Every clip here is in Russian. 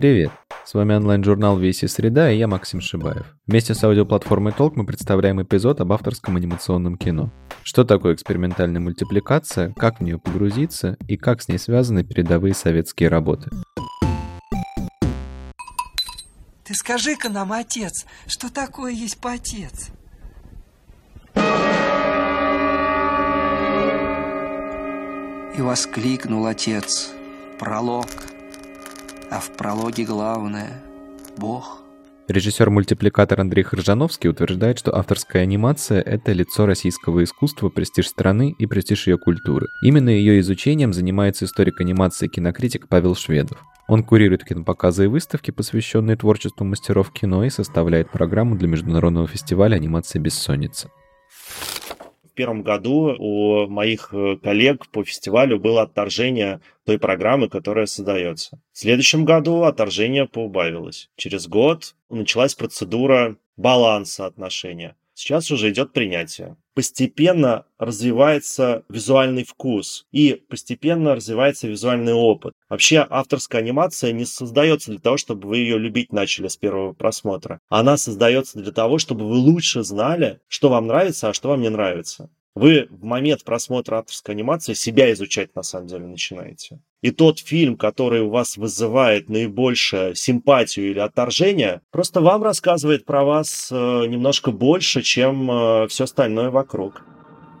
Привет! С вами онлайн-журнал «Веси среда» и я Максим Шибаев. Вместе с аудиоплатформой «Толк» мы представляем эпизод об авторском анимационном кино. Что такое экспериментальная мультипликация, как в нее погрузиться и как с ней связаны передовые советские работы. Ты скажи-ка нам, отец, что такое есть потец? И воскликнул отец. Пролог. А в прологе главное — Бог. Режиссер-мультипликатор Андрей Хржановский утверждает, что авторская анимация — это лицо российского искусства, престиж страны и престиж ее культуры. Именно ее изучением занимается историк анимации и кинокритик Павел Шведов. Он курирует кинопоказы и выставки, посвященные творчеству мастеров кино, и составляет программу для Международного фестиваля анимации «Бессонница» первом году у моих э, коллег по фестивалю было отторжение той программы, которая создается. В следующем году отторжение поубавилось. Через год началась процедура баланса отношения. Сейчас уже идет принятие. Постепенно развивается визуальный вкус и постепенно развивается визуальный опыт. Вообще авторская анимация не создается для того, чтобы вы ее любить начали с первого просмотра. Она создается для того, чтобы вы лучше знали, что вам нравится, а что вам не нравится. Вы в момент просмотра авторской анимации себя изучать на самом деле начинаете. И тот фильм, который у вас вызывает наибольшую симпатию или отторжение, просто вам рассказывает про вас э, немножко больше, чем э, все остальное вокруг.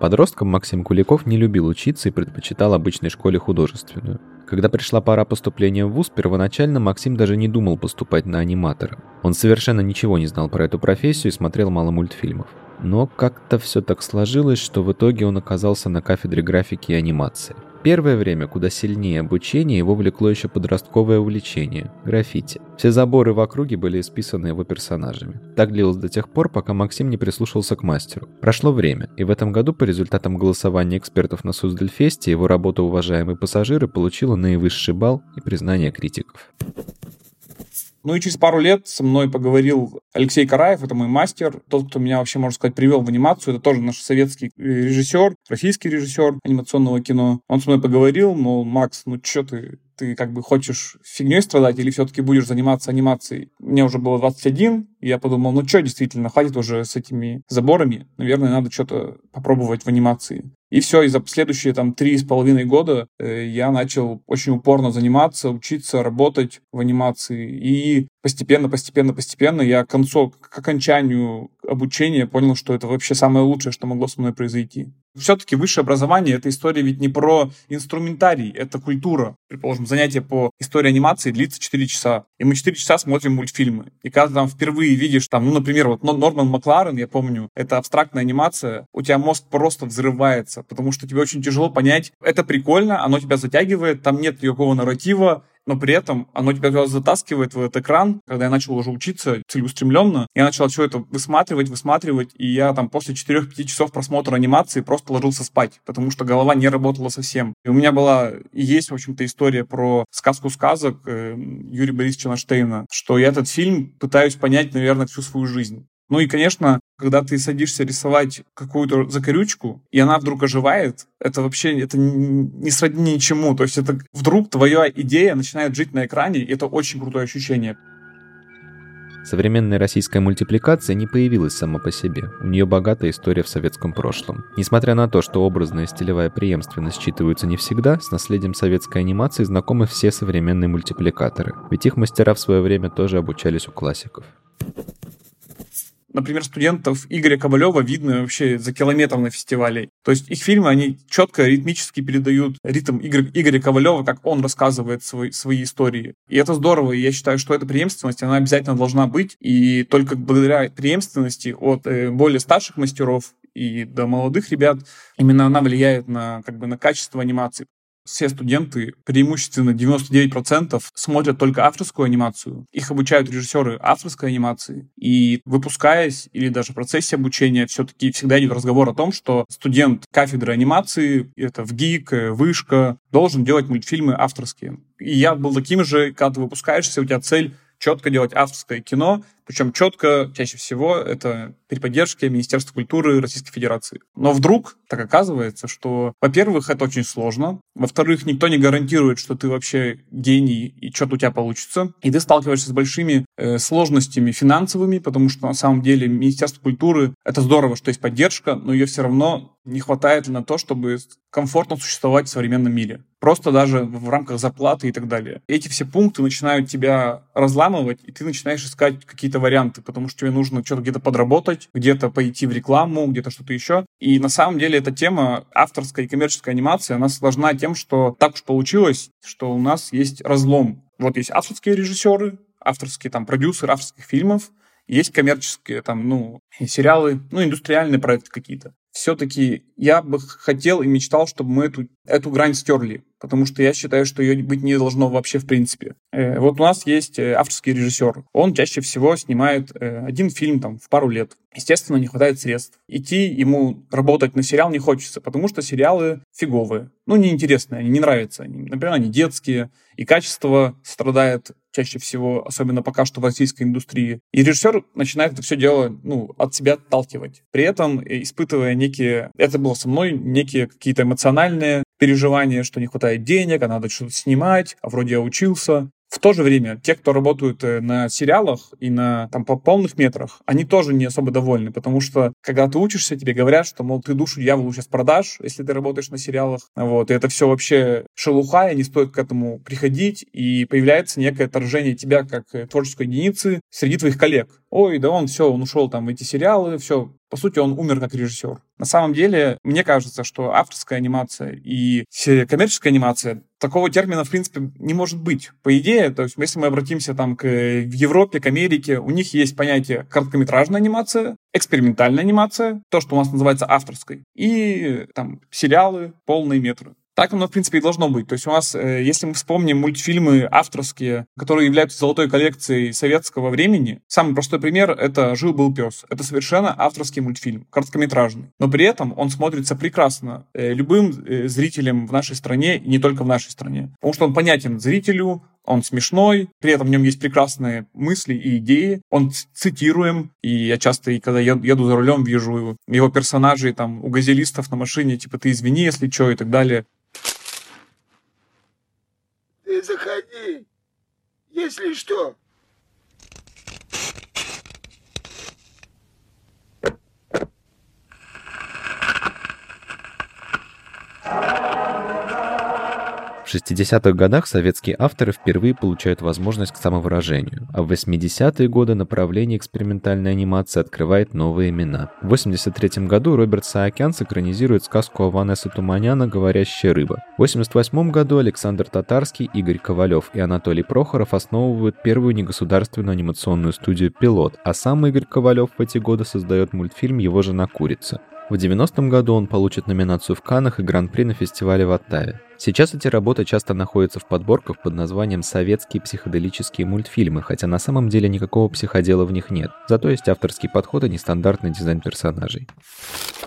Подростком Максим Куликов не любил учиться и предпочитал обычной школе художественную. Когда пришла пора поступления в ВУЗ, первоначально Максим даже не думал поступать на аниматора. Он совершенно ничего не знал про эту профессию и смотрел мало мультфильмов. Но как-то все так сложилось, что в итоге он оказался на кафедре графики и анимации. Первое время куда сильнее обучения его влекло еще подростковое увлечение – граффити. Все заборы в округе были исписаны его персонажами. Так длилось до тех пор, пока Максим не прислушался к мастеру. Прошло время, и в этом году по результатам голосования экспертов на Суздальфесте его работа «Уважаемые пассажиры» получила наивысший балл и признание критиков. Ну и через пару лет со мной поговорил Алексей Караев, это мой мастер, тот, кто меня вообще, можно сказать, привел в анимацию. Это тоже наш советский режиссер, российский режиссер анимационного кино. Он со мной поговорил, мол, Макс, ну что ты, ты как бы хочешь фигней страдать или все-таки будешь заниматься анимацией? Мне уже было 21, и я подумал, ну что, действительно, хватит уже с этими заборами, наверное, надо что-то попробовать в анимации. И все, и за следующие там три с половиной года э, я начал очень упорно заниматься, учиться, работать в анимации. И постепенно, постепенно, постепенно я к концу, к окончанию обучения понял, что это вообще самое лучшее, что могло со мной произойти. Все-таки высшее образование — это история ведь не про инструментарий, это культура. Предположим, занятие по истории анимации длится 4 часа, и мы 4 часа смотрим мультфильмы. И когда там впервые видишь, там, ну, например, вот Норман Макларен, я помню, это абстрактная анимация, у тебя мозг просто взрывается, потому что тебе очень тяжело понять, это прикольно, оно тебя затягивает, там нет никакого нарратива, но при этом оно тебя затаскивает в этот экран. Когда я начал уже учиться целеустремленно, я начал все это высматривать, высматривать, и я там после 4-5 часов просмотра анимации просто ложился спать, потому что голова не работала совсем. И у меня была и есть, в общем-то, история про сказку сказок э, Юрия Борисовича Наштейна, что я этот фильм пытаюсь понять, наверное, всю свою жизнь. Ну и, конечно, когда ты садишься рисовать какую-то закорючку, и она вдруг оживает, это вообще это не сродни ничему. То есть это вдруг твоя идея начинает жить на экране, и это очень крутое ощущение. Современная российская мультипликация не появилась сама по себе. У нее богатая история в советском прошлом. Несмотря на то, что образная стилевая преемственность считываются не всегда, с наследием советской анимации знакомы все современные мультипликаторы. Ведь их мастера в свое время тоже обучались у классиков. Например, студентов Игоря Ковалева видно вообще за километр на фестивале. То есть их фильмы, они четко, ритмически передают ритм Игоря, Игоря Ковалева, как он рассказывает свой, свои истории. И это здорово, и я считаю, что эта преемственность, она обязательно должна быть. И только благодаря преемственности от э, более старших мастеров и до молодых ребят, именно она влияет на, как бы, на качество анимации все студенты, преимущественно 99%, смотрят только авторскую анимацию. Их обучают режиссеры авторской анимации. И выпускаясь или даже в процессе обучения, все-таки всегда идет разговор о том, что студент кафедры анимации, это в ГИК, э, Вышка, должен делать мультфильмы авторские. И я был таким же, когда ты выпускаешься, у тебя цель четко делать авторское кино, причем четко, чаще всего, это при поддержке Министерства культуры Российской Федерации. Но вдруг так оказывается, что, во-первых, это очень сложно, во-вторых, никто не гарантирует, что ты вообще гений и что-то у тебя получится, и ты сталкиваешься с большими э, сложностями финансовыми, потому что на самом деле Министерство культуры — это здорово, что есть поддержка, но ее все равно не хватает на то, чтобы комфортно существовать в современном мире. Просто даже в рамках зарплаты и так далее. Эти все пункты начинают тебя разламывать, и ты начинаешь искать какие-то варианты, потому что тебе нужно что-то где-то подработать, где-то пойти в рекламу, где-то что-то еще. И на самом деле эта тема авторская и коммерческая анимация, она сложна тем, что так уж получилось, что у нас есть разлом. Вот есть авторские режиссеры, авторские там продюсеры авторских фильмов, есть коммерческие там, ну, сериалы, ну, индустриальные проекты какие-то все-таки я бы хотел и мечтал, чтобы мы эту, эту грань стерли, потому что я считаю, что ее быть не должно вообще в принципе. Э, вот у нас есть э, авторский режиссер. Он чаще всего снимает э, один фильм там в пару лет. Естественно, не хватает средств. Идти ему работать на сериал не хочется, потому что сериалы фиговые. Ну, неинтересные, они не нравятся. Например, они детские, и качество страдает чаще всего, особенно пока что в российской индустрии. И режиссер начинает это все дело ну, от себя отталкивать. При этом испытывая некие, это было со мной, некие какие-то эмоциональные переживания, что не хватает денег, а надо что-то снимать, а вроде я учился. В то же время, те, кто работают э, на сериалах и на там по полных метрах, они тоже не особо довольны, потому что, когда ты учишься, тебе говорят, что, мол, ты душу дьяволу сейчас продашь, если ты работаешь на сериалах, вот, и это все вообще шелуха, и не стоит к этому приходить, и появляется некое отторжение тебя как э, творческой единицы среди твоих коллег. Ой, да он все, он ушел там в эти сериалы, все, по сути, он умер как режиссер. На самом деле, мне кажется, что авторская анимация и коммерческая анимация такого термина, в принципе, не может быть. По идее, то есть, если мы обратимся там к в Европе, к Америке, у них есть понятие короткометражная анимация, экспериментальная анимация, то, что у нас называется авторской, и там сериалы, полные метры. Так оно, в принципе, и должно быть. То есть у нас, э, если мы вспомним мультфильмы авторские, которые являются золотой коллекцией советского времени, самый простой пример — это «Жил-был пес». Это совершенно авторский мультфильм, короткометражный. Но при этом он смотрится прекрасно э, любым э, зрителем в нашей стране, и не только в нашей стране. Потому что он понятен зрителю, он смешной, при этом в нем есть прекрасные мысли и идеи, он цитируем, и я часто, когда еду за рулем, вижу его персонажей там у газелистов на машине, типа «ты извини, если что» и так далее. Ты заходи, если что. В 60-х годах советские авторы впервые получают возможность к самовыражению, а в 80-е годы направление экспериментальной анимации открывает новые имена. В 83 году Роберт Саакян синхронизирует сказку Аванеса Туманяна «Говорящая рыба». В 88 году Александр Татарский, Игорь Ковалев и Анатолий Прохоров основывают первую негосударственную анимационную студию «Пилот», а сам Игорь Ковалев в эти годы создает мультфильм «Его жена курица». В 90-м году он получит номинацию в Каннах и Гран-при на фестивале в Оттаве. Сейчас эти работы часто находятся в подборках под названием «Советские психоделические мультфильмы», хотя на самом деле никакого психодела в них нет. Зато есть авторский подход и нестандартный дизайн персонажей.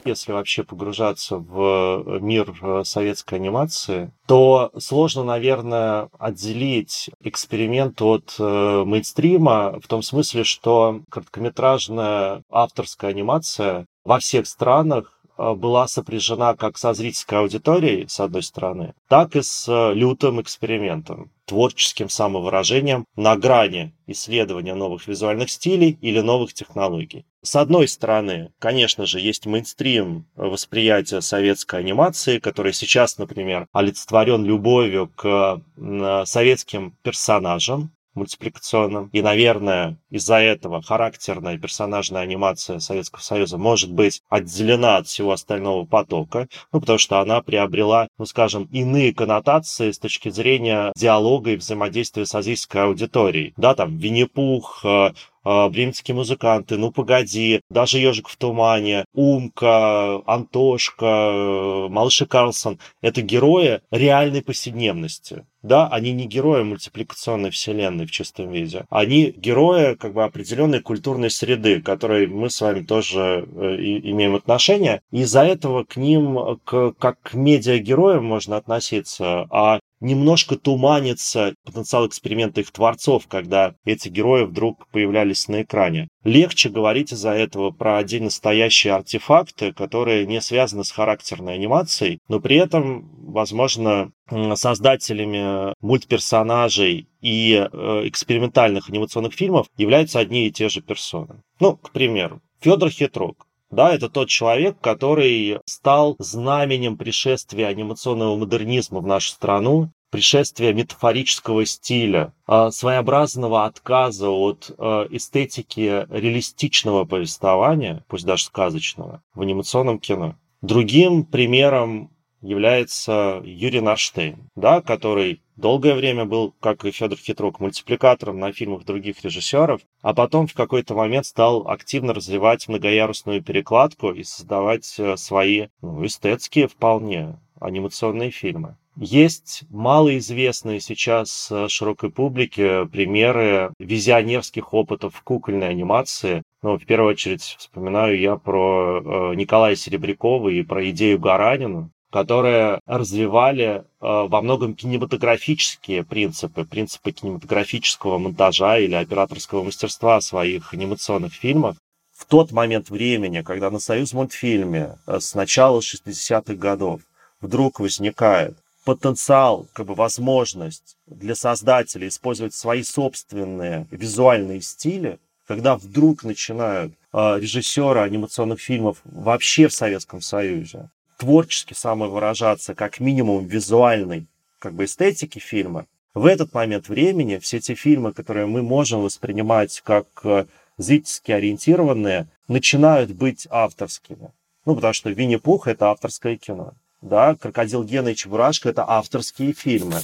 Если вообще погружаться в мир э, советской анимации, то сложно, наверное, отделить эксперимент от э, мейнстрима в том смысле, что короткометражная авторская анимация во всех странах э, была сопряжена как со зрительской аудиторией, с одной стороны, так и с э, лютым экспериментом, творческим самовыражением на грани исследования новых визуальных стилей или новых технологий. С одной стороны, конечно же, есть мейнстрим восприятия советской анимации, который сейчас, например, олицетворен любовью к э, советским персонажам, мультипликационным. И, наверное, из-за этого характерная персонажная анимация Советского Союза может быть отделена от всего остального потока, ну, потому что она приобрела, ну, скажем, иные коннотации с точки зрения диалога и взаимодействия с азийской аудиторией. Да, там Винни-Пух, э, бременские музыканты, ну погоди, даже ежик в тумане, Умка, Антошка, э, Малыш и Карлсон — это герои реальной повседневности. Да, они не герои мультипликационной вселенной в чистом виде. Они герои как бы определенной культурной среды, к которой мы с вами тоже э, и, имеем отношение. И из-за этого к ним к, как к медиагероям можно относиться, а немножко туманится потенциал эксперимента их творцов, когда эти герои вдруг появлялись на экране. Легче говорить из-за этого про отдельно стоящие артефакты, которые не связаны с характерной анимацией, но при этом, возможно, создателями мультперсонажей и э, экспериментальных анимационных фильмов являются одни и те же персоны. Ну, к примеру, Федор Хитрук. Да, это тот человек, который стал знаменем пришествия анимационного модернизма в нашу страну, пришествия метафорического стиля, а, своеобразного отказа от а, эстетики реалистичного повествования, пусть даже сказочного, в анимационном кино. Другим примером является Юрий Нарштейн, да, который долгое время был, как и Федор Хитрук, мультипликатором на фильмах других режиссеров, а потом в какой-то момент стал активно развивать многоярусную перекладку и создавать э, свои ну, эстетские вполне анимационные фильмы. Есть малоизвестные сейчас э, широкой публике примеры визионерских опытов кукольной анимации. Ну, в первую очередь вспоминаю я про э, Николая Серебрякова и про идею Гаранина, которые развивали э, во многом кинематографические принципы, принципы кинематографического монтажа или операторского мастерства своих анимационных фильмов. В тот момент времени, когда на Союз мультфильме э, с начала 60-х годов вдруг возникает потенциал, как бы возможность для создателей использовать свои собственные визуальные стили, когда вдруг начинают э, режиссеры анимационных фильмов вообще в Советском Союзе творчески самовыражаться, как минимум визуальной как бы эстетики фильма, в этот момент времени все те фильмы, которые мы можем воспринимать как э, зрительски ориентированные, начинают быть авторскими. Ну, потому что Винни-Пух — это авторское кино. Да, «Крокодил Гена» и «Чебурашка» — это авторские фильмы.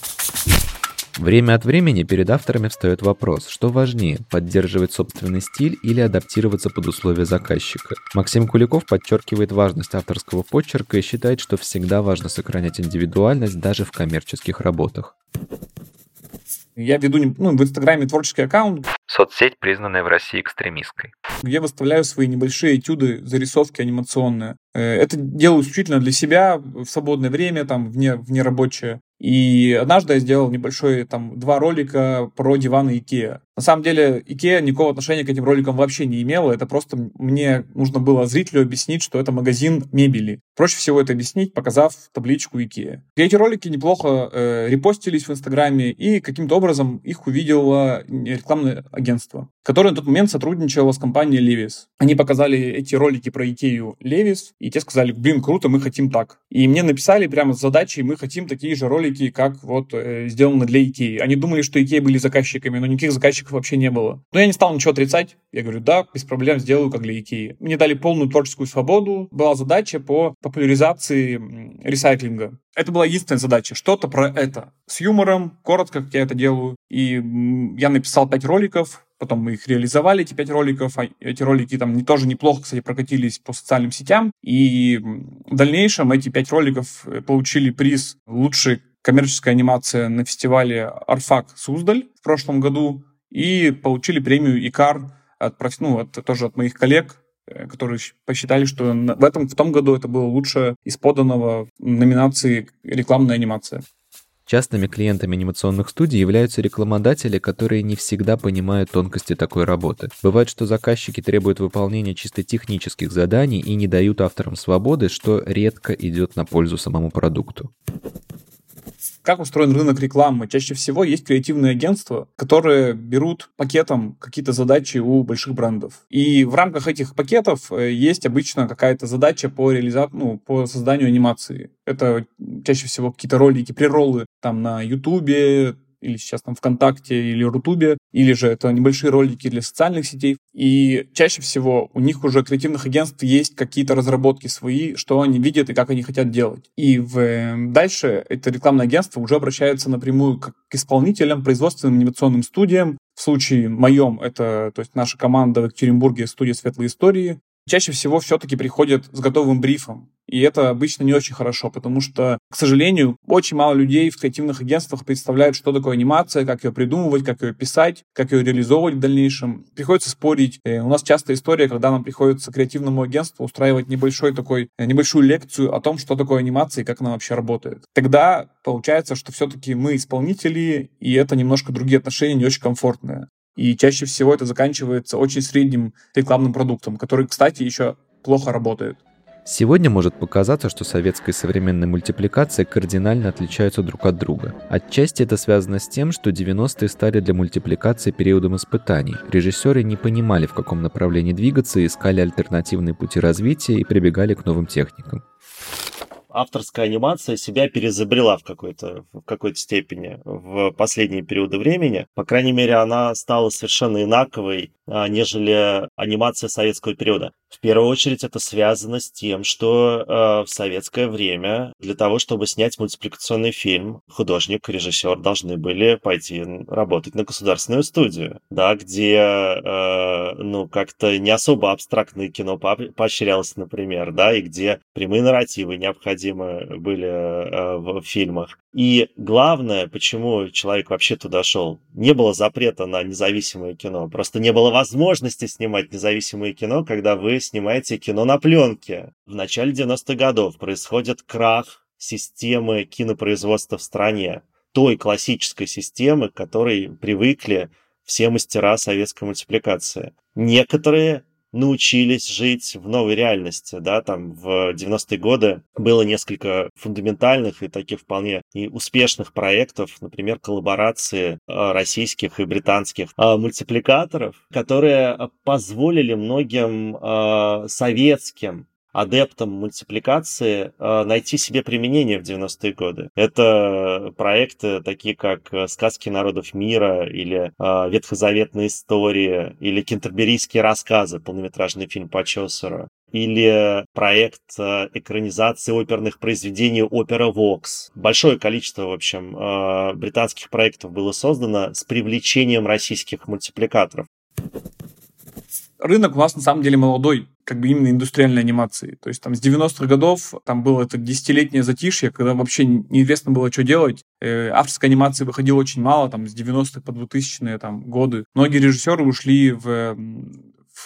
Время от времени перед авторами встает вопрос, что важнее, поддерживать собственный стиль или адаптироваться под условия заказчика. Максим Куликов подчеркивает важность авторского почерка и считает, что всегда важно сохранять индивидуальность даже в коммерческих работах. Я веду ну, в Инстаграме творческий аккаунт. Соцсеть, признанная в России экстремистской. Я выставляю свои небольшие этюды, зарисовки анимационные. Э, это делаю исключительно для себя, в свободное время, там, вне, вне рабочее. И однажды я сделал небольшой, там, два ролика про диваны Икеа. На самом деле, Икеа никакого отношения к этим роликам вообще не имела. Это просто мне нужно было зрителю объяснить, что это магазин мебели. Проще всего это объяснить, показав табличку Икеа. Эти ролики неплохо э, репостились в Инстаграме, и каким-то образом их увидело рекламное агентство, которое на тот момент сотрудничало с компанией Levis. Они показали эти ролики про Икею Levis, и те сказали, блин, круто, мы хотим так. И мне написали прямо с задачей, мы хотим такие же ролики, как вот э, сделаны для Икеи. Они думали, что Икея были заказчиками, но никаких заказчиков вообще не было. Но я не стал ничего отрицать. Я говорю, да, без проблем сделаю, как для Икеи. Мне дали полную творческую свободу. Была задача по популяризации ресайклинга. Это была единственная задача. Что-то про это. С юмором, коротко, как я это делаю. И я написал пять роликов, потом мы их реализовали, эти пять роликов. А эти ролики там не, тоже неплохо, кстати, прокатились по социальным сетям. И в дальнейшем эти пять роликов э, получили приз «Лучший коммерческая анимация на фестивале Арфак Суздаль в прошлом году и получили премию ИКАР от, ну, от, тоже от моих коллег, э, которые посчитали, что в этом в том году это было лучше из поданного номинации рекламная анимация. Частными клиентами анимационных студий являются рекламодатели, которые не всегда понимают тонкости такой работы. Бывает, что заказчики требуют выполнения чисто технических заданий и не дают авторам свободы, что редко идет на пользу самому продукту. Как устроен рынок рекламы? Чаще всего есть креативные агентства, которые берут пакетом какие-то задачи у больших брендов. И в рамках этих пакетов э, есть обычно какая-то задача по реализации, ну, по созданию анимации. Это чаще всего какие-то ролики, приролы там на Ютубе, или сейчас там ВКонтакте или Рутубе, или же это небольшие ролики для социальных сетей. И чаще всего у них уже креативных агентств есть какие-то разработки свои, что они видят и как они хотят делать. И в... Эм, дальше это рекламное агентство уже обращается напрямую к исполнителям, производственным анимационным студиям. В случае моем это то есть наша команда в Екатеринбурге студия «Светлые истории», чаще всего все-таки приходят с готовым брифом. И это обычно не очень хорошо, потому что, к сожалению, очень мало людей в креативных агентствах представляют, что такое анимация, как ее придумывать, как ее писать, как ее реализовывать в дальнейшем. Приходится спорить. Э, у нас часто история, когда нам приходится креативному агентству устраивать небольшой такой, э, небольшую лекцию о том, что такое анимация и как она вообще работает. Тогда получается, что все-таки мы исполнители, и это немножко другие отношения, не очень комфортные. И чаще всего это заканчивается очень средним рекламным продуктом, который, кстати, еще плохо работает. Сегодня может показаться, что советская и современная мультипликация кардинально отличаются друг от друга. Отчасти это связано с тем, что 90-е стали для мультипликации периодом испытаний. Режиссеры не понимали, в каком направлении двигаться, искали альтернативные пути развития и прибегали к новым техникам авторская анимация себя перезабрела в какой-то в какой-то степени в последние периоды времени. По крайней мере, она стала совершенно инаковой, а, нежели анимация советского периода. В первую очередь это связано с тем, что э, в советское время для того, чтобы снять мультипликационный фильм, художник, режиссер должны были пойти работать на государственную студию, да, где, э, ну, как-то не особо абстрактное кино поощрялось, например, да, и где прямые нарративы необходимы были э, в фильмах. И главное, почему человек вообще туда шел, не было запрета на независимое кино, просто не было возможности снимать независимое кино, когда вы снимаете кино на пленке. В начале 90-х годов происходит крах системы кинопроизводства в стране, той классической системы, к которой привыкли все мастера советской мультипликации. Некоторые научились жить в новой реальности, да, там в 90-е годы было несколько фундаментальных и таких вполне и успешных проектов, например, коллаборации э, российских и британских э, мультипликаторов, которые позволили многим э, советским адептам мультипликации э, найти себе применение в 90-е годы. Это проекты такие, как э, «Сказки народов мира» или э, «Ветхозаветные истории» или «Кентерберийские рассказы», полнометражный фильм по Чосеру или проект экранизации оперных произведений «Опера Вокс». Большое количество, в общем, британских проектов было создано с привлечением российских мультипликаторов рынок у нас на самом деле молодой, как бы именно индустриальной анимации. То есть там с 90-х годов там было это десятилетнее затишье, когда вообще неизвестно было, что делать. Э, авторской анимации выходило очень мало, там с 90-х по 2000-е там, годы. Многие режиссеры ушли в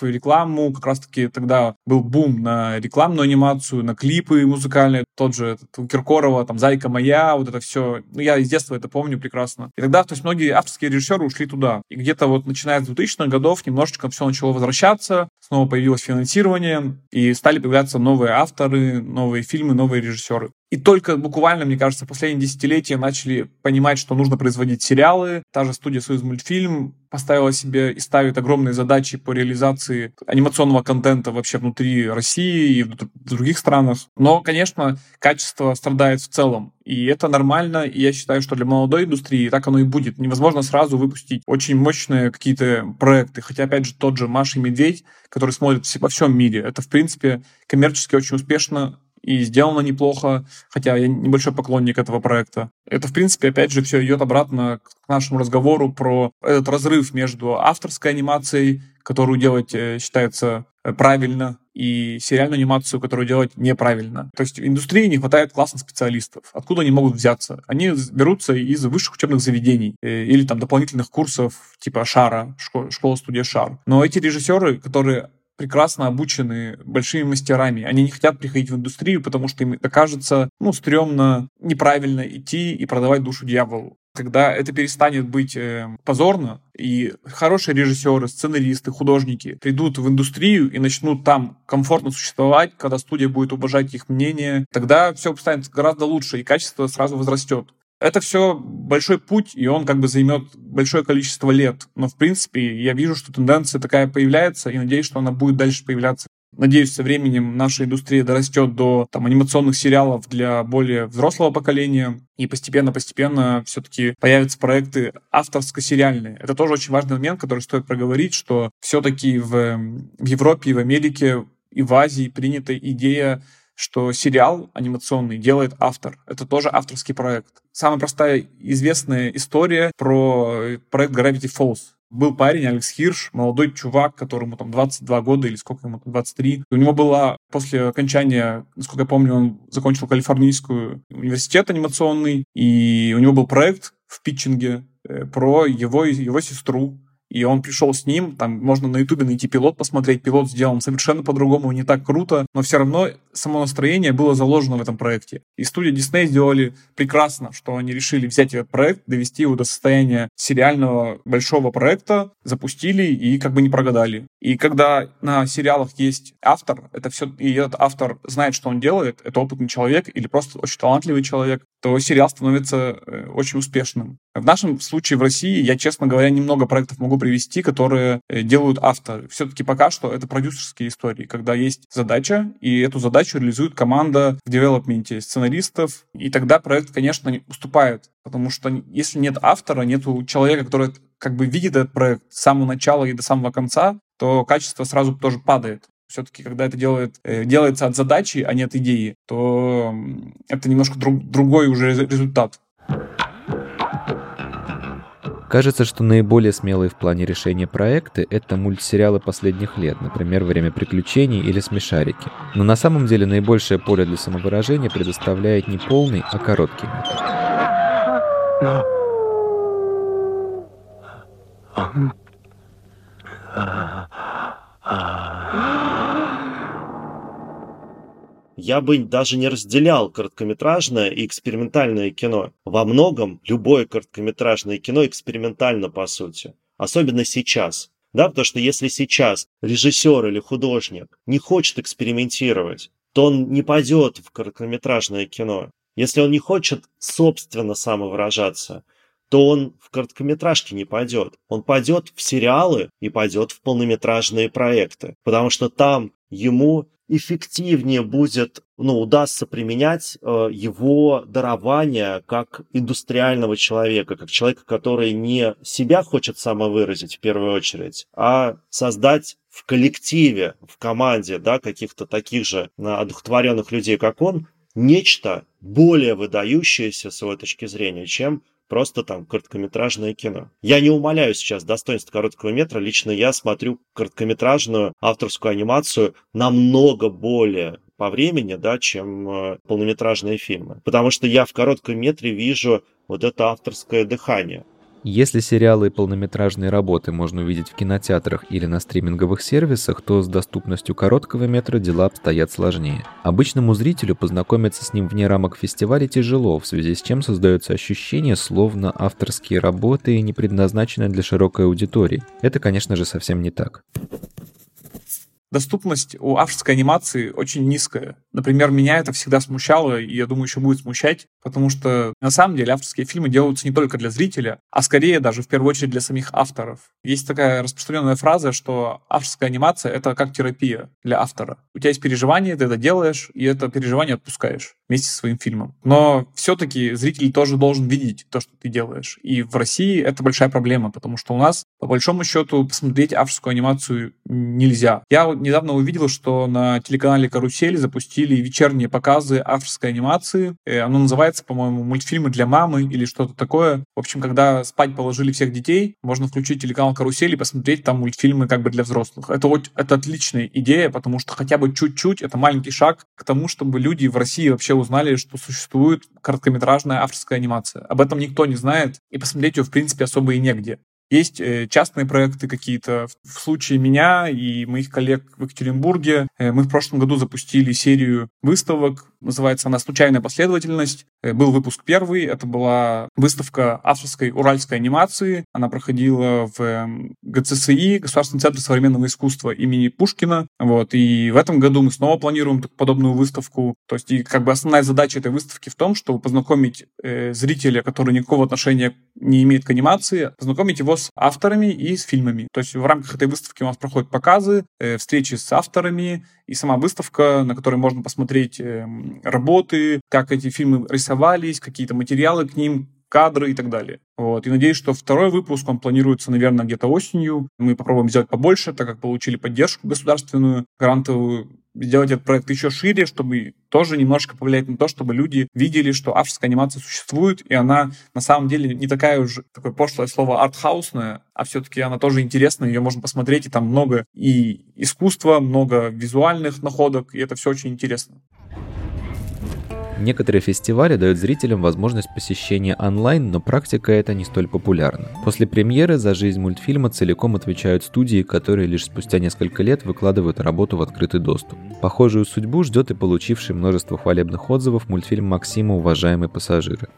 рекламу. Как раз-таки тогда был бум на рекламную анимацию, на клипы музыкальные. Тот же этот, у Киркорова, там, «Зайка моя», вот это все. Ну, я из детства это помню прекрасно. И тогда, то есть, многие авторские режиссеры ушли туда. И где-то вот начиная с 2000-х годов немножечко все начало возвращаться, снова появилось финансирование, и стали появляться новые авторы, новые фильмы, новые режиссеры. И только буквально, мне кажется, последние десятилетия начали понимать, что нужно производить сериалы. Та же студия «Союз мультфильм» поставила себе и ставит огромные задачи по реализации анимационного контента вообще внутри России и в других странах. Но, конечно, качество страдает в целом. И это нормально, и я считаю, что для молодой индустрии так оно и будет. Невозможно сразу выпустить очень мощные какие-то проекты. Хотя, опять же, тот же Маша и Медведь, который смотрит во всем мире, это, в принципе, коммерчески очень успешно и сделано неплохо, хотя я небольшой поклонник этого проекта. Это, в принципе, опять же, все идет обратно к нашему разговору про этот разрыв между авторской анимацией, которую делать э, считается э, правильно, и сериальную анимацию, которую делать неправильно. То есть в индустрии не хватает классных специалистов. Откуда они могут взяться? Они берутся из высших учебных заведений э, или там дополнительных курсов типа Шара, школа-студия Шар. Но эти режиссеры, которые прекрасно обучены большими мастерами. Они не хотят приходить в индустрию, потому что им это кажется, ну, стрёмно, неправильно идти и продавать душу дьяволу. Когда это перестанет быть э, позорно, и хорошие режиссеры, сценаристы, художники придут в индустрию и начнут там комфортно существовать, когда студия будет уважать их мнение, тогда все станет гораздо лучше, и качество сразу возрастет. Это все большой путь, и он как бы займет большое количество лет. Но, в принципе, я вижу, что тенденция такая появляется, и надеюсь, что она будет дальше появляться. Надеюсь, со временем наша индустрия дорастет до там, анимационных сериалов для более взрослого поколения, и постепенно-постепенно все-таки появятся проекты авторско-сериальные. Это тоже очень важный момент, который стоит проговорить, что все-таки в, в Европе в Америке и в Азии принята идея что сериал анимационный делает автор. Это тоже авторский проект. Самая простая известная история про проект Gravity Falls. Был парень, Алекс Хирш, молодой чувак, которому там 22 года или сколько ему, 23. У него была после окончания, насколько я помню, он закончил Калифорнийскую университет анимационный, и у него был проект в питчинге э, про его, его сестру, и он пришел с ним, там можно на ютубе найти пилот, посмотреть, пилот сделан совершенно по-другому, не так круто, но все равно само настроение было заложено в этом проекте. И студия Disney сделали прекрасно, что они решили взять этот проект, довести его до состояния сериального большого проекта, запустили и как бы не прогадали. И когда на сериалах есть автор, это все, и этот автор знает, что он делает, это опытный человек или просто очень талантливый человек, то сериал становится э, очень успешным. В нашем случае в России, я, честно говоря, немного проектов могу привести, которые э, делают авторы. Все-таки пока что это продюсерские истории, когда есть задача, и эту задачу реализует команда в девелопменте сценаристов, и тогда проект, конечно, уступает. Потому что если нет автора, нет человека, который как бы видит этот проект с самого начала и до самого конца, то качество сразу тоже падает все-таки, когда это делает, э, делается от задачи, а не от идеи, то это немножко друг, другой уже результат. Кажется, что наиболее смелые в плане решения проекты — это мультсериалы последних лет, например, «Время приключений» или «Смешарики». Но на самом деле наибольшее поле для самовыражения предоставляет не полный, а короткий метр. Я бы даже не разделял короткометражное и экспериментальное кино. Во многом любое короткометражное кино экспериментально, по сути. Особенно сейчас. Да, потому что если сейчас режиссер или художник не хочет экспериментировать, то он не пойдет в короткометражное кино. Если он не хочет собственно самовыражаться, то он в короткометражке не пойдет. Он пойдет в сериалы и пойдет в полнометражные проекты, потому что там ему эффективнее будет, ну, удастся применять э, его дарование как индустриального человека, как человека, который не себя хочет самовыразить в первую очередь, а создать в коллективе, в команде, да, каких-то таких же одухотворенных людей, как он, нечто более выдающееся с его точки зрения, чем просто там короткометражное кино. Я не умоляю сейчас достоинств короткого метра, лично я смотрю короткометражную авторскую анимацию намного более по времени, да, чем э, полнометражные фильмы. Потому что я в коротком метре вижу вот это авторское дыхание. Если сериалы и полнометражные работы можно увидеть в кинотеатрах или на стриминговых сервисах, то с доступностью короткого метра дела обстоят сложнее. Обычному зрителю познакомиться с ним вне рамок фестиваля тяжело, в связи с чем создается ощущение, словно авторские работы не предназначены для широкой аудитории. Это, конечно же, совсем не так доступность у авторской анимации очень низкая. Например, меня это всегда смущало, и я думаю, еще будет смущать, потому что на самом деле авторские фильмы делаются не только для зрителя, а скорее даже в первую очередь для самих авторов. Есть такая распространенная фраза, что авторская анимация — это как терапия для автора. У тебя есть переживание, ты это делаешь, и это переживание отпускаешь вместе со своим фильмом. Но все-таки зритель тоже должен видеть то, что ты делаешь. И в России это большая проблема, потому что у нас, по большому счету, посмотреть авторскую анимацию нельзя. Я недавно увидел, что на телеканале «Карусель» запустили вечерние показы авторской анимации. Э, оно называется, по-моему, «Мультфильмы для мамы» или что-то такое. В общем, когда спать положили всех детей, можно включить телеканал «Карусель» и посмотреть там мультфильмы как бы для взрослых. Это, это отличная идея, потому что хотя бы чуть-чуть это маленький шаг к тому, чтобы люди в России вообще узнали, что существует короткометражная авторская анимация. Об этом никто не знает, и посмотреть ее, в принципе, особо и негде. Есть э, частные проекты какие-то. В случае меня и моих коллег в Екатеринбурге э, мы в прошлом году запустили серию выставок. Называется она «Случайная последовательность». Э, был выпуск первый. Это была выставка авторской уральской анимации. Она проходила в эм, ГЦСИ, Государственный центр современного искусства имени Пушкина. Вот. И в этом году мы снова планируем подобную выставку. То есть и как бы основная задача этой выставки в том, чтобы познакомить э, зрителя, который никакого отношения не имеет к анимации, познакомить его с авторами и с фильмами. То есть в рамках этой выставки у нас проходят показы, э, встречи с авторами и сама выставка, на которой можно посмотреть э, работы, как эти фильмы рисовались, какие-то материалы к ним, кадры и так далее. Вот. И надеюсь, что второй выпуск, он планируется, наверное, где-то осенью. Мы попробуем сделать побольше, так как получили поддержку государственную, грантовую, сделать этот проект еще шире, чтобы тоже немножко повлиять на то, чтобы люди видели, что авторская анимация существует, и она на самом деле не такая уже, такое пошлое слово, артхаусная, а все-таки она тоже интересная, ее можно посмотреть, и там много и искусства, много визуальных находок, и это все очень интересно. Некоторые фестивали дают зрителям возможность посещения онлайн, но практика эта не столь популярна. После премьеры за жизнь мультфильма целиком отвечают студии, которые лишь спустя несколько лет выкладывают работу в открытый доступ. Похожую судьбу ждет и получивший множество хвалебных отзывов мультфильм Максима «Уважаемые пассажиры».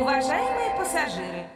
Уважаемые пассажиры,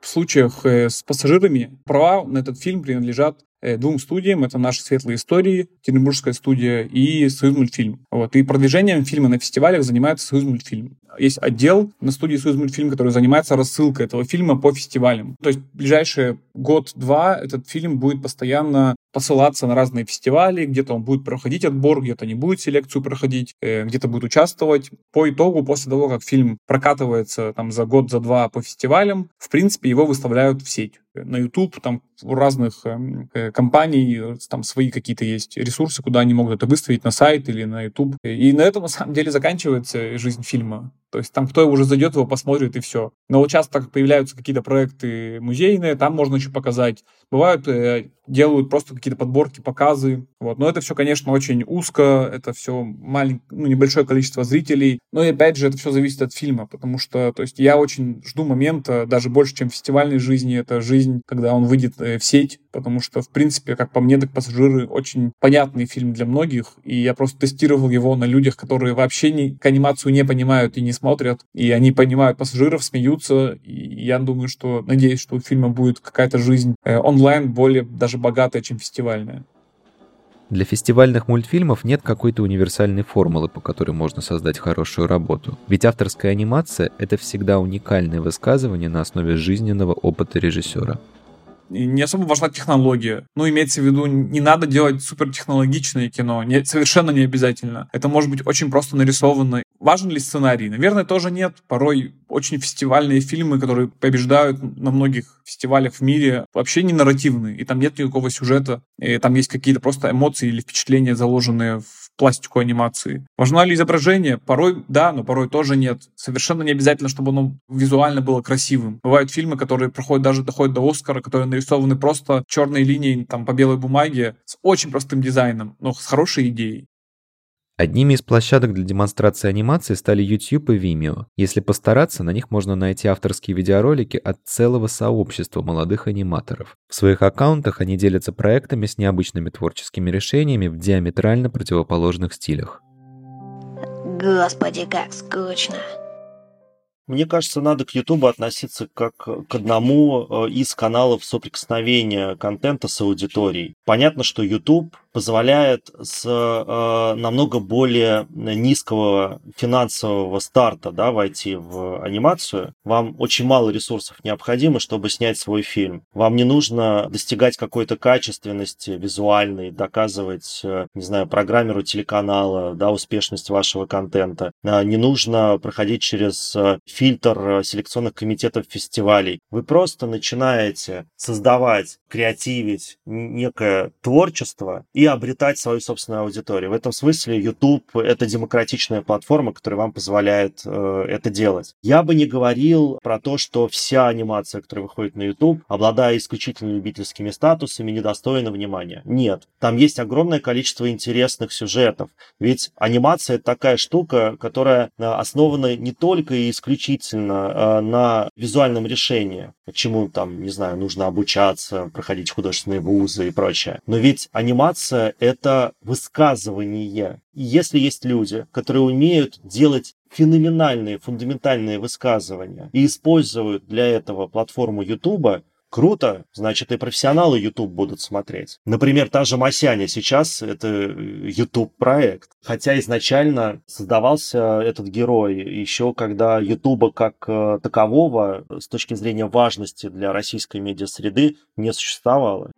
В случаях э, с пассажирами права на этот фильм принадлежат двум студиям. Это наши светлые истории, Екатеринбургская студия и Союз мультфильм. Вот. И продвижением фильма на фестивалях занимается Союз мультфильм. Есть отдел на студии Союз мультфильм, который занимается рассылкой этого фильма по фестивалям. То есть в ближайшие год-два этот фильм будет постоянно посылаться на разные фестивали, где-то он будет проходить отбор, где-то не будет селекцию проходить, э, где-то будет участвовать. По итогу, после того, как фильм прокатывается там за год, за два по фестивалям, в принципе, его выставляют в сеть на YouTube, там у разных эм, э, компаний э, там свои какие-то есть ресурсы, куда они могут это выставить на сайт или на YouTube. И на этом, на самом деле, заканчивается жизнь фильма. То есть там кто уже зайдет, его посмотрит и все. Но вот часто, как появляются какие-то проекты музейные, там можно еще показать. Бывают, э, делают просто какие-то подборки, показы. Вот. Но это все, конечно, очень узко, это все маленькое, ну, небольшое количество зрителей. Но и опять же, это все зависит от фильма, потому что, то есть я очень жду момента, даже больше, чем в фестивальной жизни, это жизнь, когда он выйдет э, в сеть, потому что, в принципе, как по мне, так «Пассажиры» очень понятный фильм для многих, и я просто тестировал его на людях, которые вообще не, к анимацию не понимают и не смотрят, и они понимают пассажиров, смеются, и я думаю, что, надеюсь, что у фильма будет какая-то жизнь э, онлайн более даже богатая, чем фестивальная. Для фестивальных мультфильмов нет какой-то универсальной формулы, по которой можно создать хорошую работу. Ведь авторская анимация — это всегда уникальное высказывание на основе жизненного опыта режиссера. Не особо важна технология. Ну, имеется в виду, не надо делать супертехнологичное кино. Не, совершенно не обязательно. Это может быть очень просто нарисовано. Важен ли сценарий? Наверное, тоже нет. Порой очень фестивальные фильмы, которые побеждают на многих фестивалях в мире, вообще не нарративные. И там нет никакого сюжета. И там есть какие-то просто эмоции или впечатления, заложенные в пластику анимации. Важно ли изображение? Порой да, но порой тоже нет. Совершенно не обязательно, чтобы оно визуально было красивым. Бывают фильмы, которые проходят даже доходят до Оскара, которые нарисованы просто черной линией там, по белой бумаге с очень простым дизайном, но с хорошей идеей. Одними из площадок для демонстрации анимации стали YouTube и Vimeo. Если постараться, на них можно найти авторские видеоролики от целого сообщества молодых аниматоров. В своих аккаунтах они делятся проектами с необычными творческими решениями в диаметрально противоположных стилях. Господи, как скучно. Мне кажется, надо к YouTube относиться как к одному э, из каналов соприкосновения контента с аудиторией. Понятно, что YouTube позволяет с э, намного более низкого финансового старта да, войти в анимацию. Вам очень мало ресурсов необходимо, чтобы снять свой фильм. Вам не нужно достигать какой-то качественности визуальной, доказывать, э, не знаю, программеру телеканала да, успешность вашего контента. Э, не нужно проходить через э, фильтр э, селекционных комитетов фестивалей. Вы просто начинаете создавать, креативить некое творчество и обретать свою собственную аудиторию. В этом смысле YouTube — это демократичная платформа, которая вам позволяет э, это делать. Я бы не говорил про то, что вся анимация, которая выходит на YouTube, обладая исключительно любительскими статусами, недостойна внимания. Нет. Там есть огромное количество интересных сюжетов. Ведь анимация — это такая штука, которая э, основана не только и исключительно э, на визуальном решении, чему там, не знаю, нужно обучаться, проходить художественные вузы и прочее. Но ведь анимация — это высказывание. И если есть люди, которые умеют делать феноменальные, фундаментальные высказывания и используют для этого платформу Ютуба, Круто, значит и профессионалы YouTube будут смотреть. Например, та же Масяня сейчас это YouTube проект. Хотя изначально создавался этот герой еще когда YouTube как э, такового с точки зрения важности для российской медиасреды не существовало.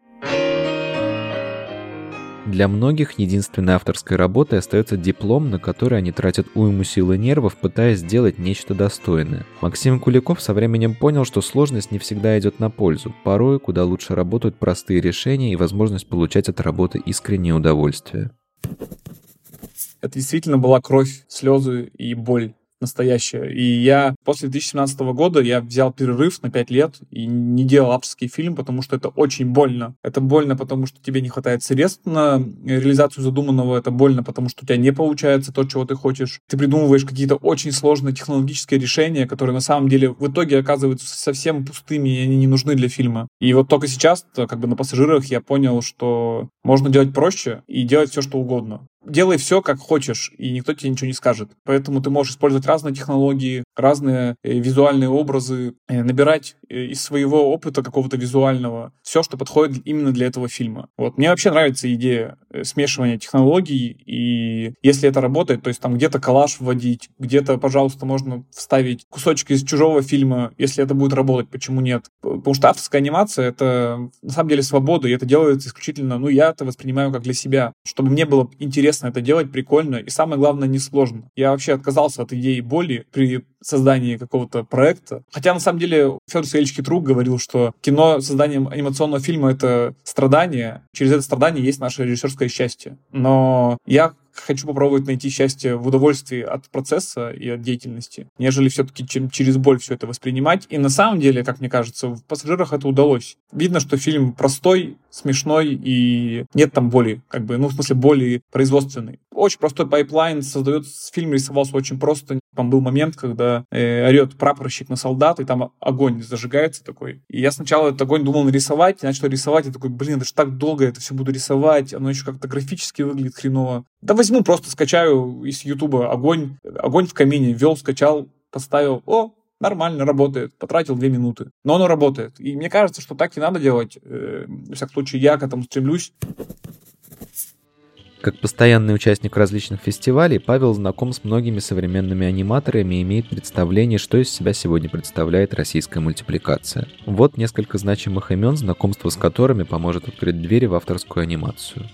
Для многих единственной авторской работой остается диплом, на который они тратят уйму сил и нервов, пытаясь сделать нечто достойное. Максим Куликов со временем понял, что сложность не всегда идет на пользу. Порой куда лучше работают простые решения и возможность получать от работы искреннее удовольствие. Это действительно была кровь, слезы и боль настоящее. И я после 2017 года я взял перерыв на 5 лет и не делал авторский фильм, потому что это очень больно. Это больно, потому что тебе не хватает средств на реализацию задуманного. Это больно, потому что у тебя не получается то, чего ты хочешь. Ты придумываешь какие-то очень сложные технологические решения, которые на самом деле в итоге оказываются совсем пустыми, и они не нужны для фильма. И вот только сейчас, как бы на пассажирах, я понял, что можно делать проще и делать все, что угодно делай все, как хочешь, и никто тебе ничего не скажет. Поэтому ты можешь использовать разные технологии, разные э, визуальные образы, э, набирать из своего опыта какого-то визуального все, что подходит именно для этого фильма. Вот. Мне вообще нравится идея смешивания технологий, и если это работает, то есть там где-то коллаж вводить, где-то, пожалуйста, можно вставить кусочки из чужого фильма, если это будет работать, почему нет? Потому что авторская анимация — это на самом деле свобода, и это делается исключительно, ну, я это воспринимаю как для себя, чтобы мне было интересно это делать, прикольно и самое главное, несложно. Я вообще отказался от идеи боли при создании какого-то проекта. Хотя, на самом деле, Федор Савельевич Китрук говорил, что кино, созданием анимационного фильма — это страдание. Через это страдание есть наше режиссерское счастье. Но я хочу попробовать найти счастье в удовольствии от процесса и от деятельности, нежели все-таки чем через боль все это воспринимать. И на самом деле, как мне кажется, в «Пассажирах» это удалось. Видно, что фильм простой, смешной и нет там боли, как бы, ну, в смысле, боли производственной. Очень простой pipeline создает, фильм рисовался очень просто. Там был момент, когда э, орет прапорщик на солдат, и там огонь зажигается такой. И я сначала этот огонь думал нарисовать, начал рисовать, и такой, блин, это же так долго это все буду рисовать, оно еще как-то графически выглядит хреново. Да возьму, просто скачаю из Ютуба огонь, огонь в камине, ввел, скачал, поставил, о, нормально работает, потратил две минуты. Но оно работает. И мне кажется, что так и надо делать. Э, в всяком случае, я к этому стремлюсь. Как постоянный участник различных фестивалей, Павел знаком с многими современными аниматорами и имеет представление, что из себя сегодня представляет российская мультипликация. Вот несколько значимых имен, знакомство с которыми поможет открыть двери в авторскую анимацию.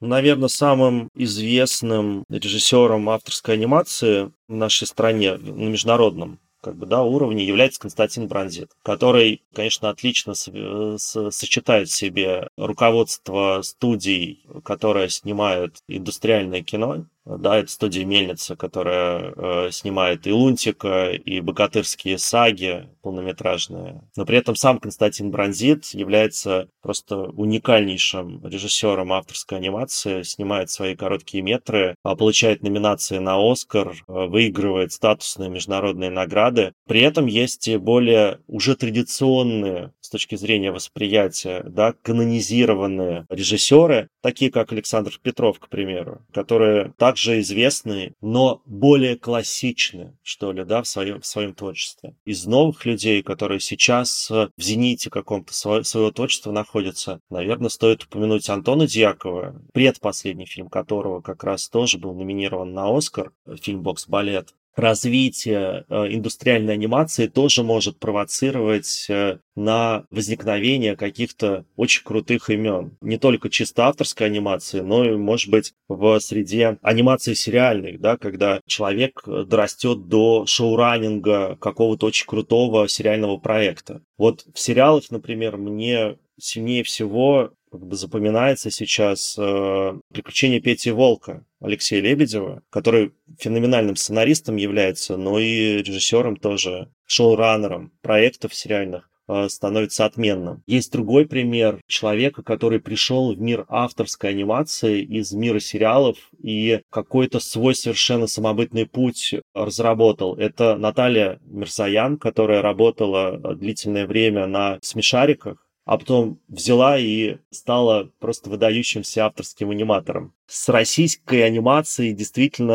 Наверное, самым известным режиссером авторской анимации в нашей стране, на международном как бы, да, уровне является Константин Бронзит, который, конечно, отлично сочетает в себе руководство студий, которые снимают индустриальное кино, да, это студия Мельница, которая э, снимает и Лунтика, и богатырские саги полнометражные. Но при этом сам Константин Бронзит является просто уникальнейшим режиссером авторской анимации, снимает свои короткие метры, а получает номинации на Оскар, э, выигрывает статусные международные награды. При этом есть и более уже традиционные с точки зрения восприятия, да, канонизированные режиссеры, такие как Александр Петров, к примеру, которые так также известны, но более классичны, что ли, да, в своем, в своем творчестве. Из новых людей, которые сейчас в зените каком-то своего творчества находятся, наверное, стоит упомянуть Антона Дьякова, предпоследний фильм которого как раз тоже был номинирован на Оскар, фильм «Бокс-балет» развитие э, индустриальной анимации тоже может провоцировать э, на возникновение каких-то очень крутых имен. Не только чисто авторской анимации, но и, может быть, в среде анимации сериальной, да, когда человек дорастет до шоураннинга какого-то очень крутого сериального проекта. Вот в сериалах, например, мне сильнее всего как бы запоминается сейчас э, «Приключения Пети Волка» Алексея Лебедева, который феноменальным сценаристом является, но и режиссером тоже, шоураннером проектов сериальных э, становится отменным. Есть другой пример человека, который пришел в мир авторской анимации из мира сериалов и какой-то свой совершенно самобытный путь разработал. Это Наталья Мерсаян, которая работала длительное время на смешариках, а потом взяла и стала просто выдающимся авторским аниматором. С российской анимацией действительно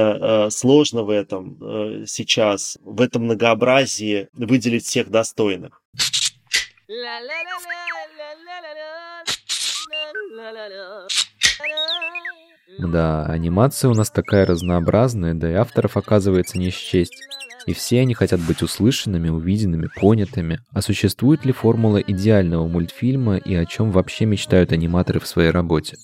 э, сложно в этом э, сейчас, в этом многообразии выделить всех достойных. Да, анимация у нас такая разнообразная, да и авторов оказывается не счесть. И все они хотят быть услышанными, увиденными, понятыми. А существует ли формула идеального мультфильма и о чем вообще мечтают аниматоры в своей работе?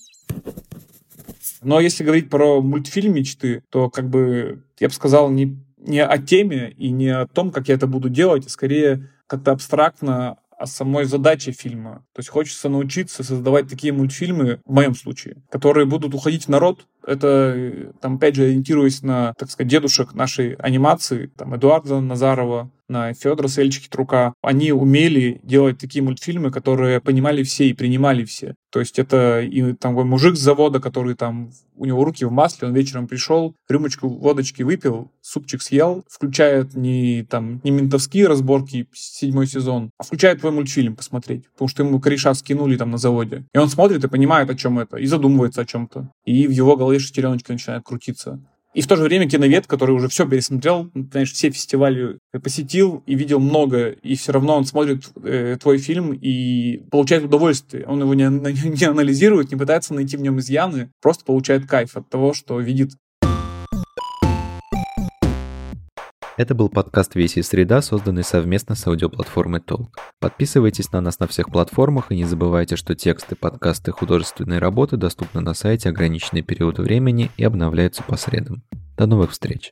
Но если говорить про мультфильм мечты, то как бы я бы сказал не, не о теме и не о том, как я это буду делать, а скорее как-то абстрактно о самой задаче фильма. То есть хочется научиться создавать такие мультфильмы, в моем случае, которые будут уходить в народ, это, там, опять же, ориентируясь на, так сказать, дедушек нашей анимации, там, Эдуарда Назарова, на Федора Сельчики Трука. Они умели делать такие мультфильмы, которые понимали все и принимали все. То есть это и там мужик с завода, который там, у него руки в масле, он вечером пришел, рюмочку водочки выпил, супчик съел, включает не там не ментовские разборки седьмой сезон, а включает твой мультфильм посмотреть, потому что ему кореша скинули там на заводе. И он смотрит и понимает, о чем это, и задумывается о чем-то. И в его голове шестереночка начинает крутиться. И в то же время киновед, который уже все пересмотрел, знаешь, все фестивали посетил и видел много, и все равно он смотрит э, твой фильм и получает удовольствие. Он его не, не анализирует, не пытается найти в нем изъяны, просто получает кайф от того, что видит Это был подкаст «Веси среда», созданный совместно с аудиоплатформой Толк. Подписывайтесь на нас на всех платформах и не забывайте, что тексты, подкасты, художественные работы доступны на сайте ограниченный период времени и обновляются по средам. До новых встреч!